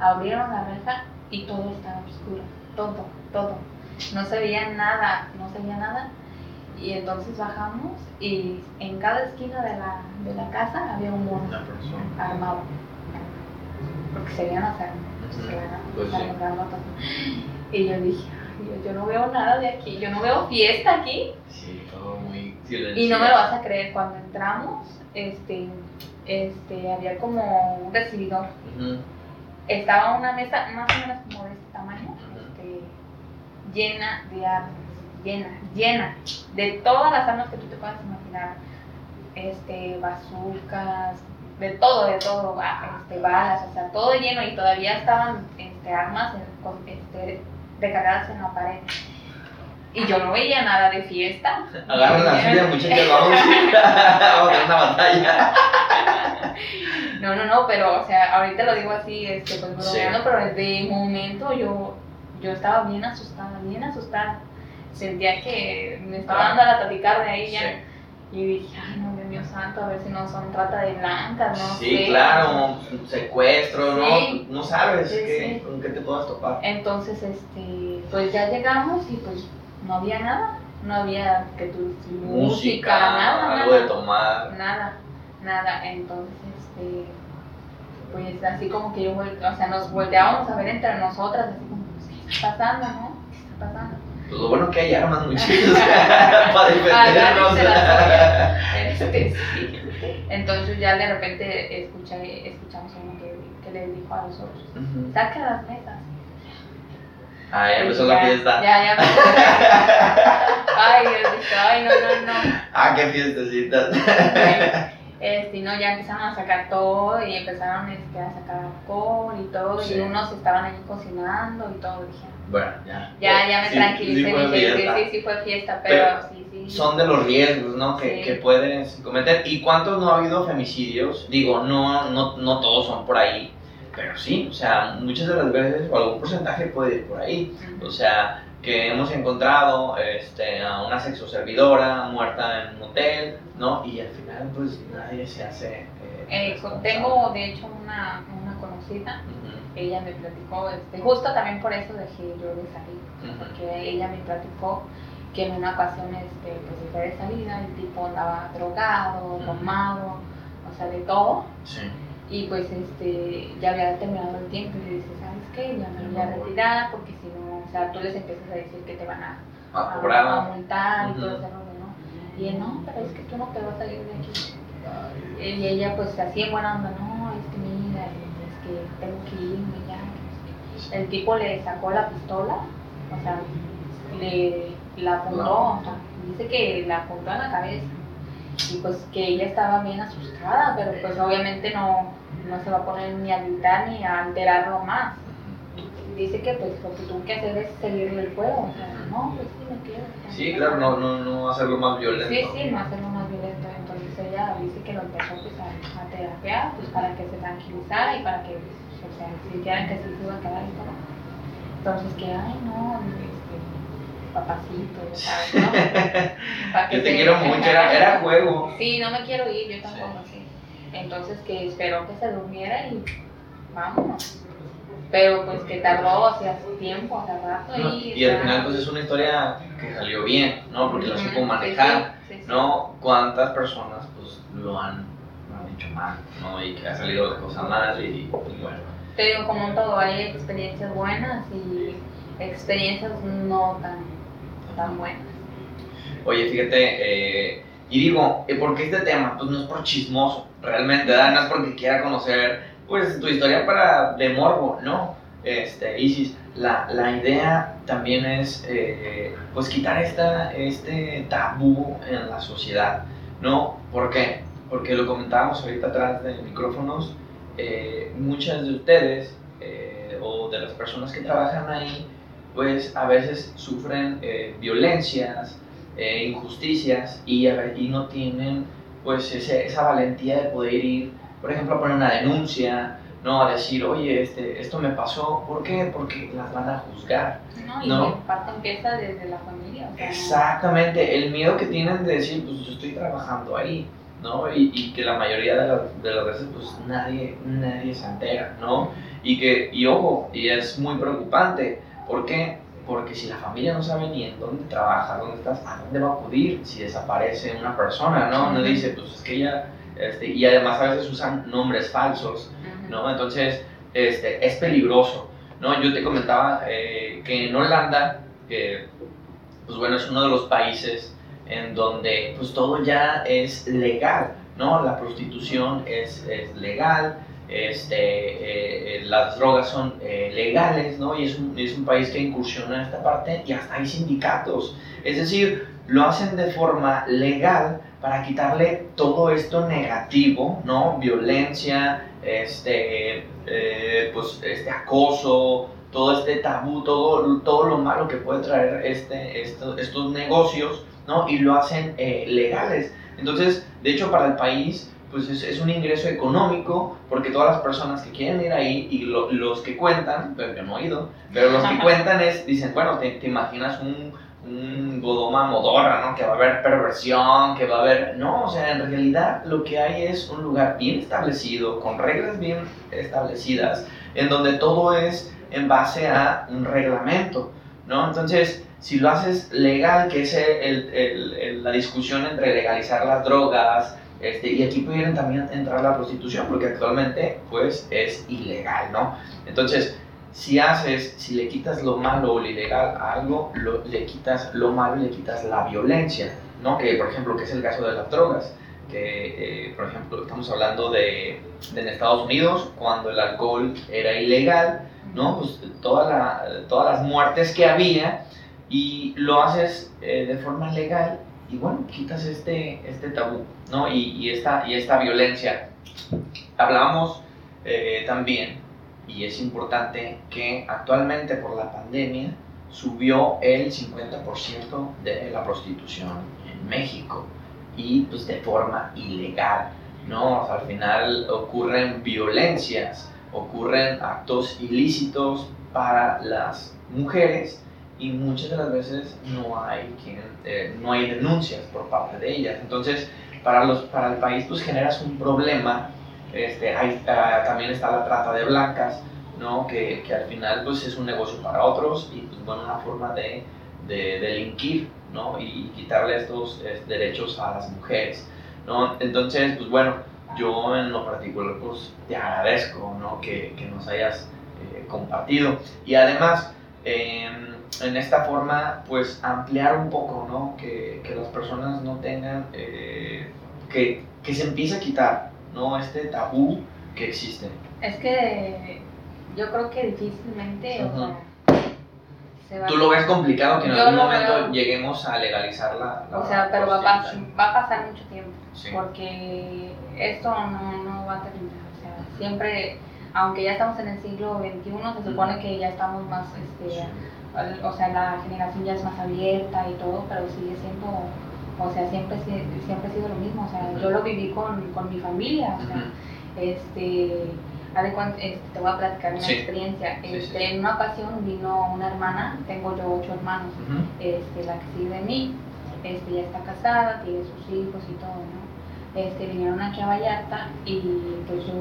Abrieron la reja y todo estaba oscuro, todo, todo. No se veía nada, no se veía nada. Y entonces bajamos y en cada esquina de la, de la casa había un mono armado. Porque se veían las armas. Pues sí. grandotas. Y yo dije, "Ay, yo, yo no veo nada de aquí, yo no veo fiesta aquí. Sí, todo muy silencioso. Y no me lo vas a creer, cuando entramos, este, este, había como un recibidor. Estaba una mesa más o menos como de este tamaño, este, llena de armas, llena, llena, de todas las armas que tú te puedas imaginar. Este, bazucas, de todo, de todo, ba- este, balas, o sea, todo lleno y todavía estaban este, armas en- este, recargadas en la pared. Y yo no veía nada de fiesta. Agarren la suya, muchachos, vamos. Vamos a tener una batalla. No, no, no, pero, o sea, ahorita lo digo así, este, pues Sí. bromeando, pero de momento yo, yo estaba bien asustada, bien asustada. Sentía que me estaba dando a la taquicardia ahí ya. Sí. Y dije, ay, no, Dios mío santo, a ver si no son trata de blancas, no Sí, sé. claro, secuestro, Sí. ¿no? No sabes Sí, qué, sí. con qué te puedas topar. Entonces, este, pues ya llegamos y pues no había nada, no había que tu música, nada, algo nada. de tomar. Nada, nada. Entonces, este, pues así como que yo, o sea, nos volteábamos a ver entre nosotras, así como, ¿qué está pasando, no? ¿Qué está pasando? Pues lo bueno que hay armas, muchachos, para defendernos. Agárrense las Este, sí. Entonces ya de repente escuché, escuchamos a uno que, que le dijo a los otros, Ujú. saca las mesas. Ah, ya empezó Ya, la fiesta. Ya, ya. Ay, Dios dije, ay, no, no, no. Ah, qué fiestecitas. Este, y no, ya empezaron a sacar todo y empezaron este, a sacar alcohol y todo, Sí. y unos estaban ahí cocinando y todo, dije, Bueno, ya. ya, ya me Sí, tranquilicé, sí dije, sí, fiesta. sí, sí fue fiesta, pero, Pero sí, sí. Son de los riesgos, ¿no? Que, que puedes cometer. ¿Y cuántos no ha habido femicidios? Digo, no, no, no todos son por ahí, pero sí, o sea, muchas de las veces, o algún porcentaje puede ir por ahí. O sea, que hemos encontrado este, a una sexoservidora muerta en un hotel, ¿no? Y al final, pues nadie se hace. eh, Eh, tengo, de hecho, una, una conocida, ella me platicó, este, justo también por eso dejé yo de salir, porque ella me platicó que en una ocasión este, pues de salida, el tipo andaba drogado, tomado, o sea, de todo, Sí. Y pues este, ya había terminado el tiempo y le dice, ¿sabes qué? Ya me voy a retirar porque si no, o sea, tú les empiezas a decir que te van a, A a, cobrar. a multar y todo ese rollo, ¿no? Y él, no, pero es que tú no te vas a salir de aquí. Y ella pues así en buena onda, no, es que mira, es que tengo que irme ya. que no sé qué". El tipo le sacó la pistola, o sea, le la apuntó, o sea, dice que la apuntó en la cabeza. Y pues que ella estaba bien asustada, pero pues obviamente no, no se va a poner ni a gritar ni a alterarlo más. Dice que pues lo que tuvo que hacer es seguirle el juego, o sea, no, pues sí me quedo. Sí, claro, no, no, no hacerlo más violento. Sí, sí, no hacerlo más violento. Entonces ella dice que lo empezó pues, a, a terapiar pues, para que se tranquilizara y para que, pues, o sea, sintieran que sí se iba a quedar y todo. Entonces que, ay, no, este, papacito, sabes, ¿no? Yo te quiero mucho, era, era juego. Sí, no me quiero ir, yo tampoco, sí. Entonces que esperó que se durmiera y vámonos. Pero pues que tardó, o sea, su tiempo, o sea, rato ¿no? y... Y al final pues es una historia que salió bien, ¿no? Porque la Ujú, supo sí, manejar, sí, sí, sí. ¿no? ¿Cuántas personas pues lo han, lo han hecho mal, ¿no? Y que ha salido la cosa mal y, y bueno. Te digo, como en todo, hay experiencias buenas y experiencias no tan, tan buenas. Oye, fíjate, eh, y digo, eh, ¿por qué este tema? Pues no es por chismoso, realmente, ¿verdad? No es porque quiera conocer, pues, tu historia para de morbo, ¿no? Este, Isis, la, la idea también es, eh, pues, quitar esta, este tabú en la sociedad, ¿no? ¿Por qué? Porque lo comentábamos ahorita atrás de micrófonos, eh, muchas de ustedes, eh, o de las personas que trabajan ahí, pues, a veces sufren eh, violencias, eh, injusticias y, a ver- y no tienen pues ese- esa valentía de poder ir, por ejemplo, a poner una denuncia, no a decir, oye, este, esto me pasó, ¿por qué? Porque las van a juzgar. ¿no? Y No. parte empieza desde la familia. O sea, no- Exactamente, el miedo que tienen de decir, pues yo estoy trabajando ahí, ¿no? Y, y que la mayoría de las, de las veces, pues nadie, nadie se entera, ¿no? Y que, y ojo, y es muy preocupante, ¿por qué? Porque si la familia no sabe ni en dónde trabajas, dónde estás, a dónde va a acudir si desaparece una persona, ¿no? Ujú. dice, pues es que ella, este, y además a veces usan nombres falsos. ¿no? Entonces, este, es peligroso, ¿no? Yo te comentaba eh, que en Holanda, que, pues bueno, es uno de los países en donde, pues todo ya es legal, ¿no? La prostitución es, es legal, este, eh, eh, las drogas son eh, legales, ¿no? Y es un, es un país que incursiona en esta parte y hasta hay sindicatos. Es decir, lo hacen de forma legal para quitarle todo esto negativo, ¿no? Violencia, este, eh, pues, este acoso, todo este tabú, todo, todo lo malo que puede traer este, esto- estos negocios, ¿no? Y lo hacen eh, legales. Entonces, de hecho, para el país, pues es, es un ingreso económico, porque todas las personas que quieren ir ahí y lo- los que cuentan, pero yo no he ido, pero los que cuentan es, dicen, bueno, te, te imaginas un, un Godoma Modorra, ¿no? Que va a haber perversión, que va a haber... No, o sea, en realidad lo que hay es un lugar bien establecido, con reglas bien establecidas, en donde todo es en base a un reglamento, ¿no? Entonces, si lo haces legal, que es el- el- el- la discusión entre legalizar las drogas, este, y aquí pudiera también entrar la prostitución, porque actualmente, pues, es ilegal, ¿no? Entonces, si haces, si le quitas lo malo o lo ilegal a algo, lo- le quitas lo malo y le quitas la violencia, ¿no? Que, por ejemplo, que es el caso de las drogas, que, eh, por ejemplo, estamos hablando de, de en Estados Unidos, cuando el alcohol era ilegal, ¿no? Pues toda la- todas las muertes que había y lo haces eh, de forma legal y bueno, quitas este, este tabú, ¿no? Y, y esta, y esta violencia. Hablábamos eh, también y es importante que actualmente por la pandemia subió el 50% de la prostitución en México y pues de forma ilegal, ¿no? al final ocurren violencias, ocurren actos ilícitos para las mujeres y muchas de las veces no hay, quien, eh, no hay denuncias por parte de ellas. Entonces, para, los, para el país pues generas un problema, este, hay, ah, también está la trata de blancas, ¿no? Que, que, al final pues es un negocio para otros y pues bueno, una forma de, de delinquir ¿no? y quitarle estos derechos a las mujeres. ¿no? Entonces, pues bueno, yo en lo particular pues te agradezco ¿no? que, que nos hayas eh, compartido y además em, en esta forma pues ampliar un poco, ¿no? que, que las personas no tengan, eh, que, que se empiece a quitar ¿no? este tabú que existe. Es que yo creo que difícilmente. ¿Tú lo ves complicado que en algún momento lleguemos a legalizar la, O sea, pero va a, va a, pasar mucho tiempo. Porque esto no, no, va a terminar. O sea, siempre, aunque ya estamos en el siglo XXI, se supone que ya estamos más. Este, o sea, la generación ya es más abierta y todo, pero sigue siendo. O sea, siempre, siempre ha sido lo mismo. O sea, yo lo viví con, con mi familia. O sea, este este, te voy a platicar una experiencia. Este, En una ocasión vino una hermana, tengo yo ocho hermanos, este, la que sigue de mí, este, ya está casada, tiene sus hijos y todo, ¿no? Este, vinieron aquí a Vallarta y pues yo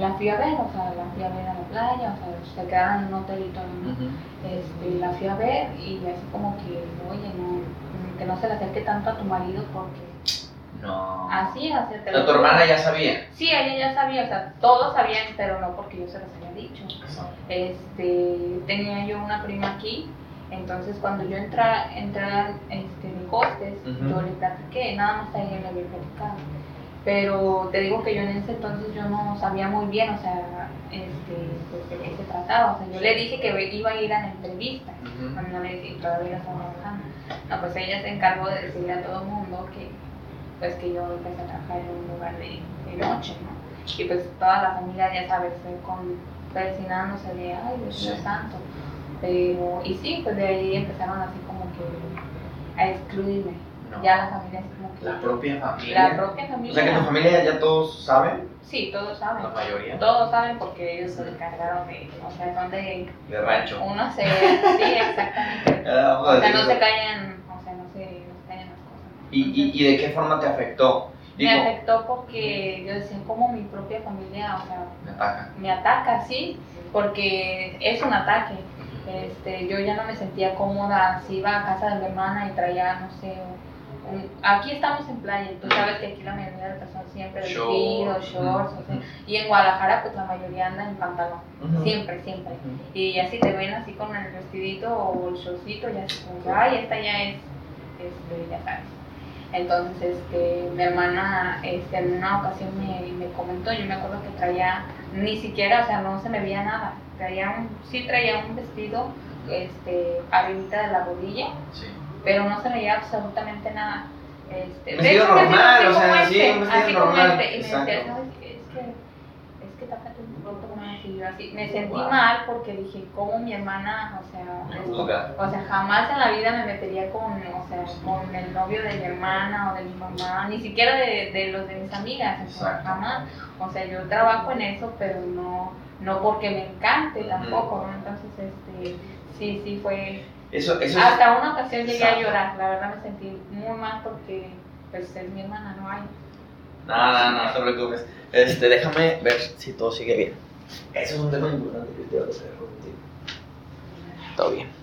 la fui a ver, o sea, la fui a ver a la playa, o sea, se quedaron en un hotel y todo, ¿no? este, la fui a ver y así como que, oye, no, que no se le acerque tanto a tu marido porque no. Así, así. ¿Pero tu hermana ya sabía? Sí, ella ya sabía, o sea, todos sabían, pero no porque yo se los había dicho. Este, tenía yo una prima aquí, entonces cuando yo entré, entré este, en hostes, yo le platiqué, nada más a ella le había platicado. Pero te digo que yo en ese entonces yo no sabía muy bien, o sea, este, pues, de qué se trataba. O sea, yo le dije que iba a ir a la entrevista, cuando no le dije, todavía estaba trabajando. No, pues ella se encargó de decirle a todo el mundo que pues que yo empecé a trabajar en un lugar de, noche, ¿no? Y pues toda la familia, ya sabes, con, persinándose de, ay, Dios mío santo. Pero, y sí, pues de ahí empezaron así como que a excluirme. Ya la familia así como que... La propia familia. La propia familia. O sea que tu familia ya todos saben. Sí, todos saben. La mayoría. Todos saben porque ellos se encargaron de, o sea, son de... De rancho. Uno se... sí, exactamente. o sea, no se callan ¿Y, y, de qué forma te afectó? me afectó porque yo decía, como mi propia familia, o sea, me ataca. Me ataca, sí, porque es un ataque. Este, yo ya no me sentía cómoda si iba a casa de mi hermana y traía, no sé, aquí estamos en playa, tú sabes que aquí la mayoría de las personas siempre vestidos, shorts, y en Guadalajara pues la mayoría anda en pantalón, siempre, siempre. Y así te ven así con el vestidito o el shortcito, ya así como, ay, esta ya es, este, ya sabes. Entonces, este, mi hermana este, en una ocasión me, me, comentó, yo me acuerdo que traía, ni siquiera, o sea, no se me veía nada. Traía un, sí traía un vestido este, arribita de la rodilla, pero no se me veía absolutamente nada. Este, vestido normal, o sea, sí, vestido así normal. Como este, y me decía, ¿sabes? Es que, es que tápate un poco así. Me sentí mal porque dije, ¿cómo mi hermana, o sea, o sea, jamás en la vida me metería con, o sea, con el novio de mi hermana o de mi mamá, ni siquiera de, de los de mis amigas, o sea, jamás. O sea, yo trabajo en eso, pero no, no porque me encante tampoco, ¿no? Entonces, este, sí, sí fue... Eso, eso Hasta una ocasión llegué a llorar, la verdad me sentí muy mal porque, pues, es mi hermana, no hay. Nada, no, no te preocupes. Este, déjame ver si todo sigue bien. Eso es un tema importante que te voy a hacer contigo. Todo bien.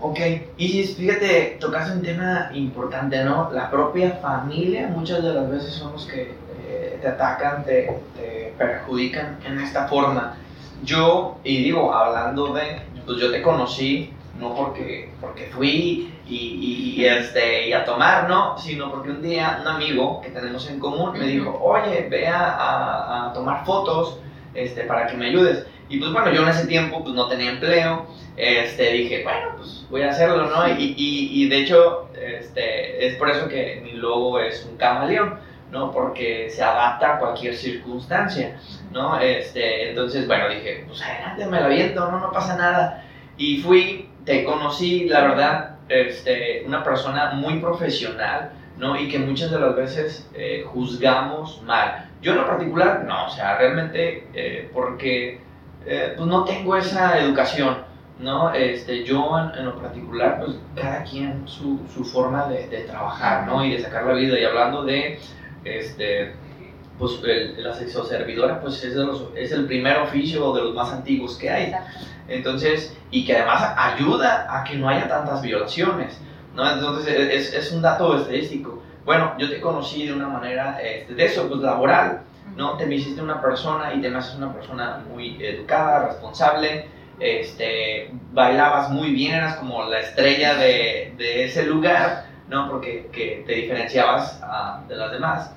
Ok, y fíjate, tocaste un tema importante, ¿no? La propia familia muchas de las veces son los que eh, te atacan, te, te, perjudican en esta forma. Yo, y digo, hablando de, pues yo te conocí no porque, porque fui y, y, este, y a tomar, no, sino porque un día un amigo que tenemos en común me dijo, oye, ve a, a, tomar fotos este, para que me ayudes. Y pues bueno, yo en ese tiempo pues no tenía empleo, este, dije, bueno, pues voy a hacerlo, ¿no? Y, y, y de hecho, este, es por eso que mi logo es un camaleón, ¿no? Porque se adapta a cualquier circunstancia, ¿no? Este, entonces, bueno, dije, pues adelante, me lo aviento, no, no pasa nada. Y fui, te conocí, la verdad, este, una persona muy profesional, ¿no? Y que muchas de las veces eh, juzgamos mal. Yo en lo particular, no, o sea, realmente, eh, porque eh, pues no tengo esa educación, ¿no? Este, yo en, lo particular, pues cada quien su, su forma de, de, trabajar, ¿no? Y de sacar la vida. Y hablando de, este, pues el, la sexoservidora, pues es, de los, es el primer oficio de los más antiguos que hay. Entonces, y que además ayuda a que no haya tantas violaciones, ¿no? Entonces, es, es un dato estadístico. Bueno, yo te conocí de una manera este, de eso, pues laboral, ¿no? Te me hiciste una persona y te me haces una persona muy educada, responsable, este, bailabas muy bien, eras como la estrella de, de ese lugar, ¿no? Porque que te diferenciabas uh, de las demás.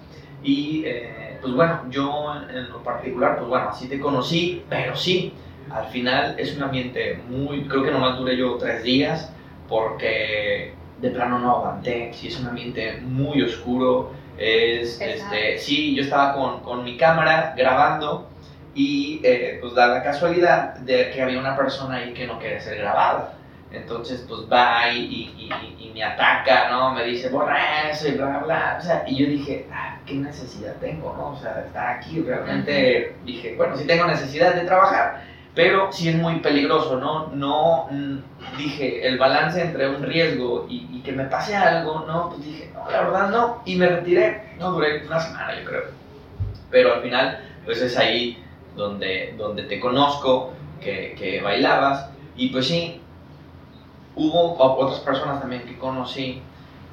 Y eh, pues bueno, yo en lo particular, pues bueno, así te conocí, pero sí, al final es un ambiente muy, creo que nomás duré yo tres días, porque de plano no aguanté, sí es un ambiente muy oscuro, es, este, sí, yo estaba con, con mi cámara grabando y eh, pues da la casualidad de que había una persona ahí que no quiere ser grabada. Entonces, pues va y, y, y, me ataca, ¿no? Me dice, borra eso y bla, bla, bla. O sea, y yo dije, ah, ¿qué necesidad tengo, no? O sea, estar aquí realmente, dije, bueno, sí tengo necesidad de trabajar, pero sí es muy peligroso, ¿no? No, mm, dije, el balance entre un riesgo y, y, que me pase algo, ¿no? Pues dije, no, la verdad no, y me retiré, no, duré una semana, yo creo. Pero al final, pues es ahí donde, donde te conozco, que, que bailabas, y pues sí, hubo otras personas también que conocí,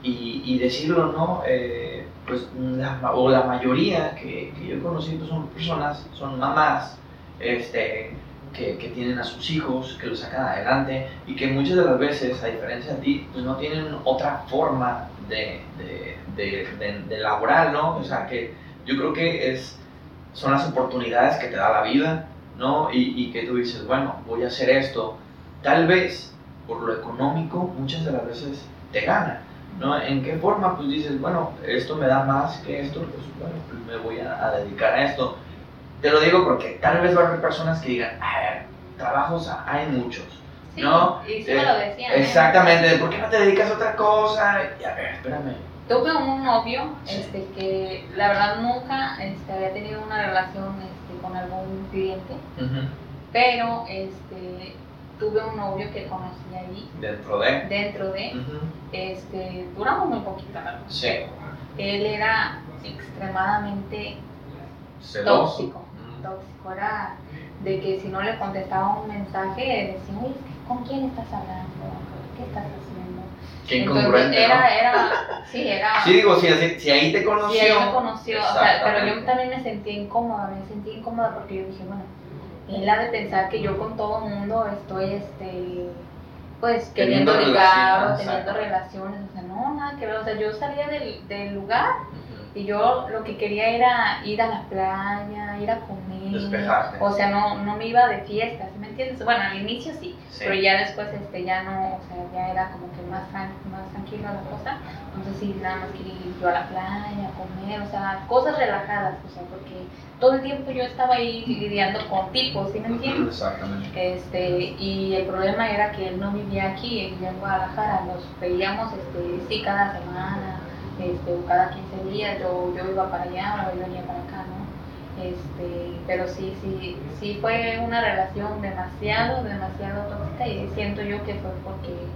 y, y decirlo, ¿no? Eh, pues la, o la mayoría que, que yo conocí pues son personas, son mamás, este, que, que, tienen a sus hijos, que los sacan adelante y que muchas de las veces, a diferencia de ti, pues no tienen otra forma de, de, de, de, laborar, ¿no? O sea, que yo creo que es, son las oportunidades que te da la vida, ¿no? Y, y, que tú dices, bueno, voy a hacer esto. Tal vez por lo económico muchas de las veces te gana, ¿no? ¿En qué forma? Pues dices, bueno, esto me da más que esto, pues bueno, pues me voy a, a dedicar a esto te lo digo porque tal vez va a haber personas que digan, a ver, trabajos hay muchos. Sí, ¿no? Y sí me lo decían. ¿eh? Exactamente, ¿por qué no te dedicas a otra cosa? Y a ver, espérame. Tuve un novio este, que la verdad nunca este, había tenido una relación este, con algún cliente, uh -huh. pero este, tuve un novio que conocí ahí. Dentro de. Dentro de. Uh -huh. este, duramos muy poquito, ¿verdad? Sí. Él era extremadamente Celoso. tóxico. Tóxico era de que si no le contestaba un mensaje, decía, oye, ¿con quién estás hablando? ¿Qué estás haciendo? Qué Entonces, incongruente, era, ¿no? era, sí, era. Sí, digo, si, así- si ahí te conoció. Sí, ahí me conoció, o sea, pero yo también me sentía incómoda, me sentía incómoda porque yo dije, bueno, él ha de pensar que yo con todo el mundo estoy, este, pues, Teniendo queriendo ligar o teniendo relaciones, o sea, no, nada que ver, o sea, yo salía del, del lugar. Y yo lo que quería era ir a la playa, ir a comer, Despejarte. o sea, no, no me iba de fiesta, ¿sí me entiendes? Bueno, al inicio sí, Sí. pero ya después este, ya no, o sea, ya era como que más, tran más tranquila la cosa. Entonces sí, nada más quería ir yo a la playa, a comer, o sea, cosas relajadas, o sea, porque todo el tiempo yo estaba ahí lidiando con tipos, ¿sí me entiendes? Exactamente. Este, y el problema era que él no vivía aquí, vivía en Guadalajara, nos veíamos este, sí cada semana, este, cada 15 días, yo, yo iba para allá o él venía para acá, ¿no? Este, pero sí, sí, sí fue una relación demasiado, demasiado tóxica y siento yo que fue porque,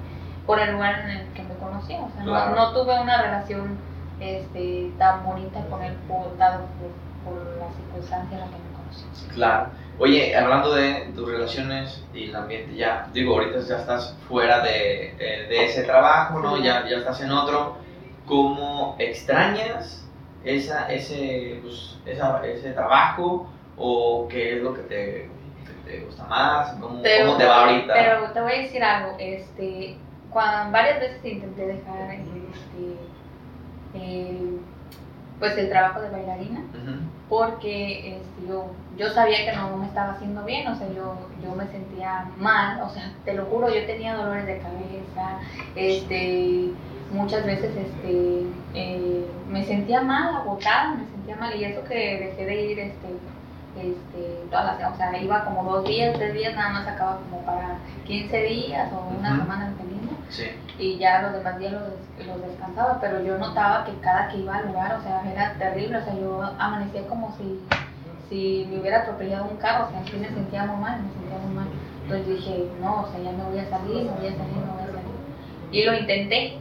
por el lugar en el que me conocí, o sea, Claro. no, no tuve una relación este, tan bonita con él por, dado por, por la circunstancia en la que me conocí. Claro. Oye, hablando de tus relaciones y el ambiente, ya, digo, ahorita ya estás fuera de, de- de ese trabajo, ¿no? Ya, ya estás en otro. ¿Cómo extrañas esa, ese, pues, esa- ese trabajo? ¿O qué es lo que te, que te gusta más? ¿Cómo, Pero- cómo te va ahorita? Pero te voy a decir algo, este, cuando varias veces intenté dejar este, el, pues el trabajo de bailarina, porque este, yo, yo sabía que no me estaba haciendo bien, o sea, yo, yo me sentía mal, o sea, te lo juro, yo tenía dolores de cabeza, este, muchas veces este, eh, me sentía mal, agotada, me sentía mal y eso que dejé de ir este, este, todas las, o sea, iba como dos días, tres días, nada más acaba como para 15 días o una Ujú. semana dependiendo Sí. y ya los demás días los, los descansaba, pero yo notaba que cada que iba al lugar, o sea, era terrible, o sea, yo amanecía como si, si me hubiera atropellado un carro, o sea, sí me sentía muy mal, me sentía muy mal. Entonces dije, no, o sea, ya me voy a salir, me voy a salir, me voy a salir. Y lo intenté,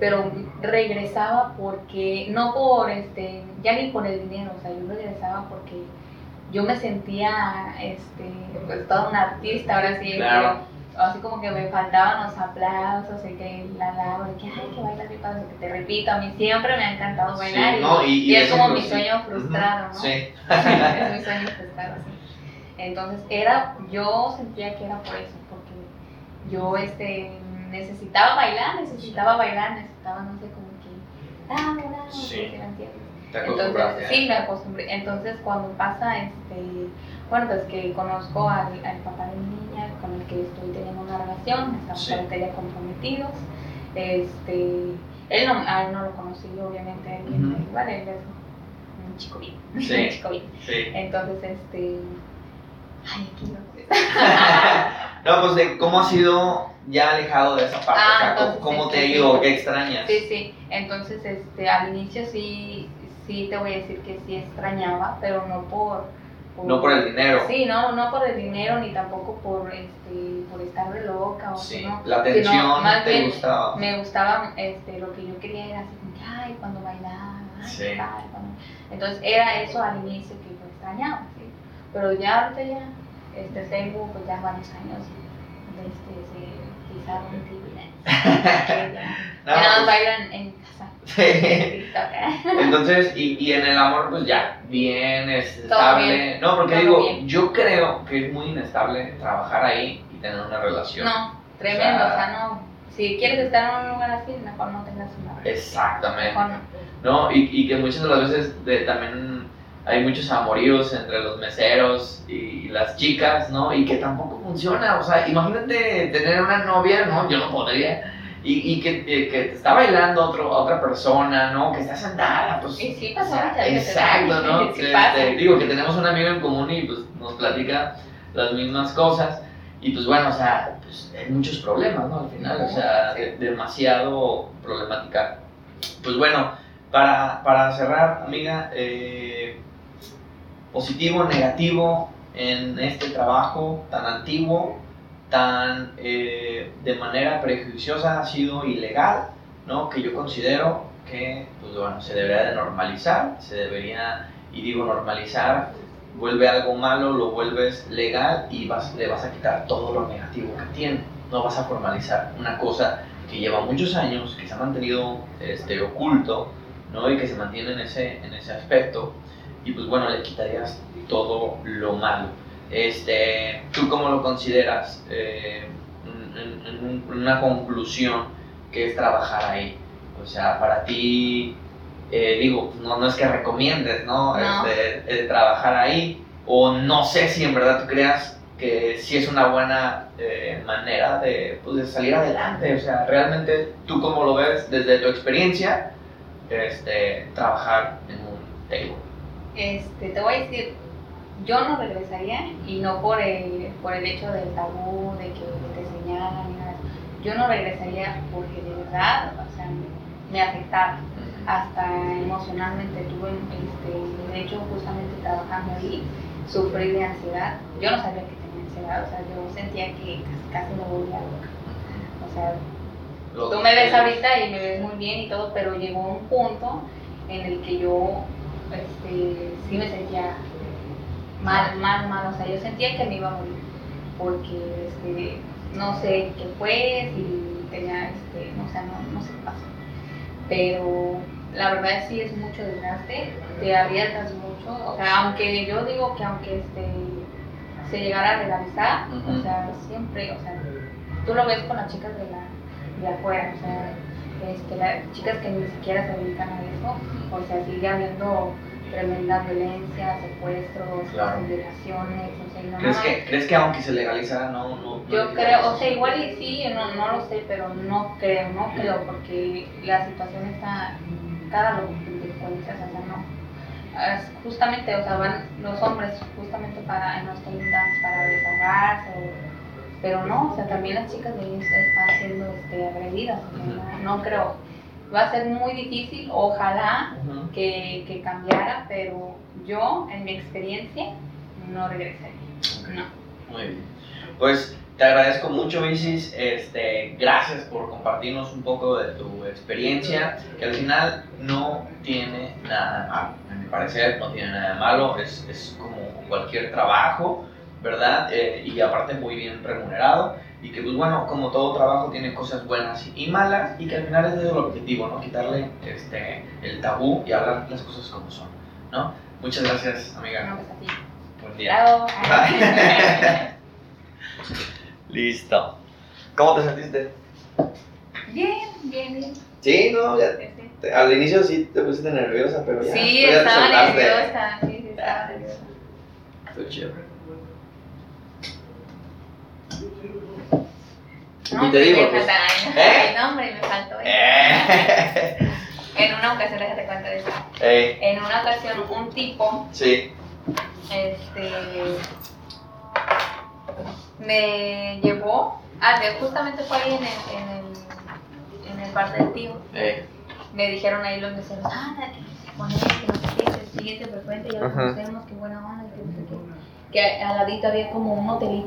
pero regresaba porque, no por, este, ya ni por el dinero, o sea, yo regresaba porque yo me sentía, este, pues toda una artista, ahora sí, Claro. que- así como que me faltaban los aplausos y que la lava, de que, ay, que bailas bien padre, que te repito, a mí siempre me ha encantado bailar Sí, y, no, y- es como mi sueño frustrado. ¿no? Sí. es mi sueño frustrado, sí. Entonces, era, yo sentía que era por eso, porque yo este, necesitaba bailar, necesitaba bailar, necesitaba, no sé, como que, no, no, Sí. sé si me entiendes. Te acostumbraste. Entonces, sí, me acostumbré. Entonces, cuando pasa, este, bueno, pues que conozco al, al papá de mi niña, con el que estoy teniendo una relación, estamos Sí. comprometidos. Este, él no, a él no lo conocí, obviamente, él, Ujú. igual, él es un chico bien, Sí. un chico bien. Sí. Entonces, este, ay, aquí no no, pues de cómo has sido ya alejado de esa parte. Ah, o sea, entonces, ¿cómo, te ha sí, ido? sí. ¿Qué extrañas? Sí, sí. Entonces, este, al inicio sí, sí te voy a decir que sí extrañaba, pero no por, No por el dinero. Sí, no, no por el dinero ni tampoco por, este, por estar de loca o Sí, sino, la atención sino más te bien gustaba. Me gustaba, este, lo que yo quería era así como que, ay, cuando bailaba, ay, Sí. qué padre, cuando-". Entonces era eso al inicio que yo extrañaba, ¿sí? Pero ya ahorita ya, este, tengo pues ya varios años de este, se que ya, No, ya pues, bailan en casa. sí. Entonces, y, y en el amor, pues ya, bien, estable. bien, No, porque todo digo, bien. yo creo que es muy inestable trabajar ahí y tener una relación. No, tremendo, O o sea, sea, no. Si quieres estar en un lugar así, mejor no tengas una. Exactamente. Mejor no. ¿no? Y, y que muchas de las veces de- también hay muchos amoríos entre los meseros y las chicas, ¿no? Y que tampoco funciona, o sea, imagínate tener una novia, ¿no? Yo no podría. Y, y que, que te está bailando otro, otra persona, ¿no? Que está sentada, pues... Sí o pasa. Exacto, ¿no? Sí Este, digo que tenemos un amigo en común y pues nos platica las mismas cosas. Y pues bueno, o sea, pues, hay muchos problemas, ¿no? Al final, o sea, Sí. de- demasiado problemática. Pues bueno, para, para cerrar, amiga, eh, positivo, negativo en este trabajo tan antiguo, tan eh, de manera prejuiciosa ha sido ilegal, ¿no? Que yo considero que, pues bueno, se debería de normalizar, se debería, y digo normalizar, vuelve algo malo, lo vuelves legal y vas, le vas a quitar todo lo negativo que tiene. No vas a formalizar una cosa que lleva muchos años, que se ha mantenido este, oculto, ¿no? Y que se mantiene en ese, en ese aspecto. Y pues bueno, le quitarías todo lo malo. Este, ¿Tú cómo lo consideras eh, un- una conclusión que es trabajar ahí? O sea, para ti, eh, digo, no, no es que recomiendes, ¿no? No. Este, trabajar ahí, o no sé si en verdad tú creas que sí es una buena eh, manera de, pues, de salir adelante. O sea, realmente tú cómo lo ves desde tu experiencia, este, trabajar en un table. Este, te voy a decir, yo no regresaría y no por el, por el hecho del tabú, de que te señalan ni nada. Yo no regresaría porque de verdad, o sea, me afectaba. Hasta emocionalmente tuve, este, de hecho, justamente trabajando ahí, sufrí de ansiedad. Yo no sabía que tenía ansiedad, o sea, yo sentía que casi, casi me volvía loca. O sea, Tú me ves ahorita y me ves muy bien y todo, pero llegó un punto en el que yo este, sí me sentía mal, mal, mal. O sea, yo sentía que me iba a morir. Porque este, no sé qué fue, si tenía, este, no sé, no, no sé qué pasó. Pero la verdad sí es mucho desgaste, te arriesgas mucho. O sea, aunque yo digo que aunque este, se llegara a legalizar, o sea, siempre, o sea, tú lo ves con las chicas de la de afuera, o sea, este, las chicas que ni siquiera se dedican a eso, o sea, sigue habiendo tremenda violencia, secuestros, Claro. violaciones, o sea, no, ¿Crees que, ¿Crees que aunque se legalizara no, Yo creo, o sea, igual y sí, no, no lo sé, pero no creo, no creo, porque la situación está cada lo que encuentras, o sea, no. Es justamente, o sea, van los hombres justamente para, en los dance para desahogarse, pero no, o sea, también las chicas están siendo este, agredidas, o sea, no, no creo. Va a ser muy difícil, ojalá Ujú. que, que cambiara, pero yo, en mi experiencia, no regresaría. Ok. No. Muy bien. Pues te agradezco mucho, Isis. Este, gracias por compartirnos un poco de tu experiencia, que al final no tiene nada de malo. A mi parecer, no tiene nada de malo. Es, es como cualquier trabajo, ¿verdad? Eh, y aparte muy bien remunerado. Y que, pues bueno, como todo trabajo tiene cosas buenas y malas, y que al final es el objetivo, ¿no? Quitarle este, el tabú y hablar las cosas como son, ¿no? Muchas gracias, amiga. No, pues así. Buen día. Listo. ¿Cómo te sentiste? Bien, bien, bien. Sí, no, ya. Sí, sí. te- al inicio sí te pusiste nerviosa, pero ya. Sí, ya estaba nerviosa. Sí, sí, estaba nerviosa. Estuvo chido. No, Y te digo, pues, ¿eh? No, hombre, me faltó. eso. Eh. En una ocasión, déjate cuenta de eso. En una ocasión, un tipo, sí. este. Me llevó. Ah, justamente fue ahí en el, en el, en el bar del tío. Me dijeron ahí los meseros, ah, que con él, que no sé qué, el siguiente frecuente, ya lo conocemos, qué buena onda, que no sé qué. Que al ladito había como un hotelito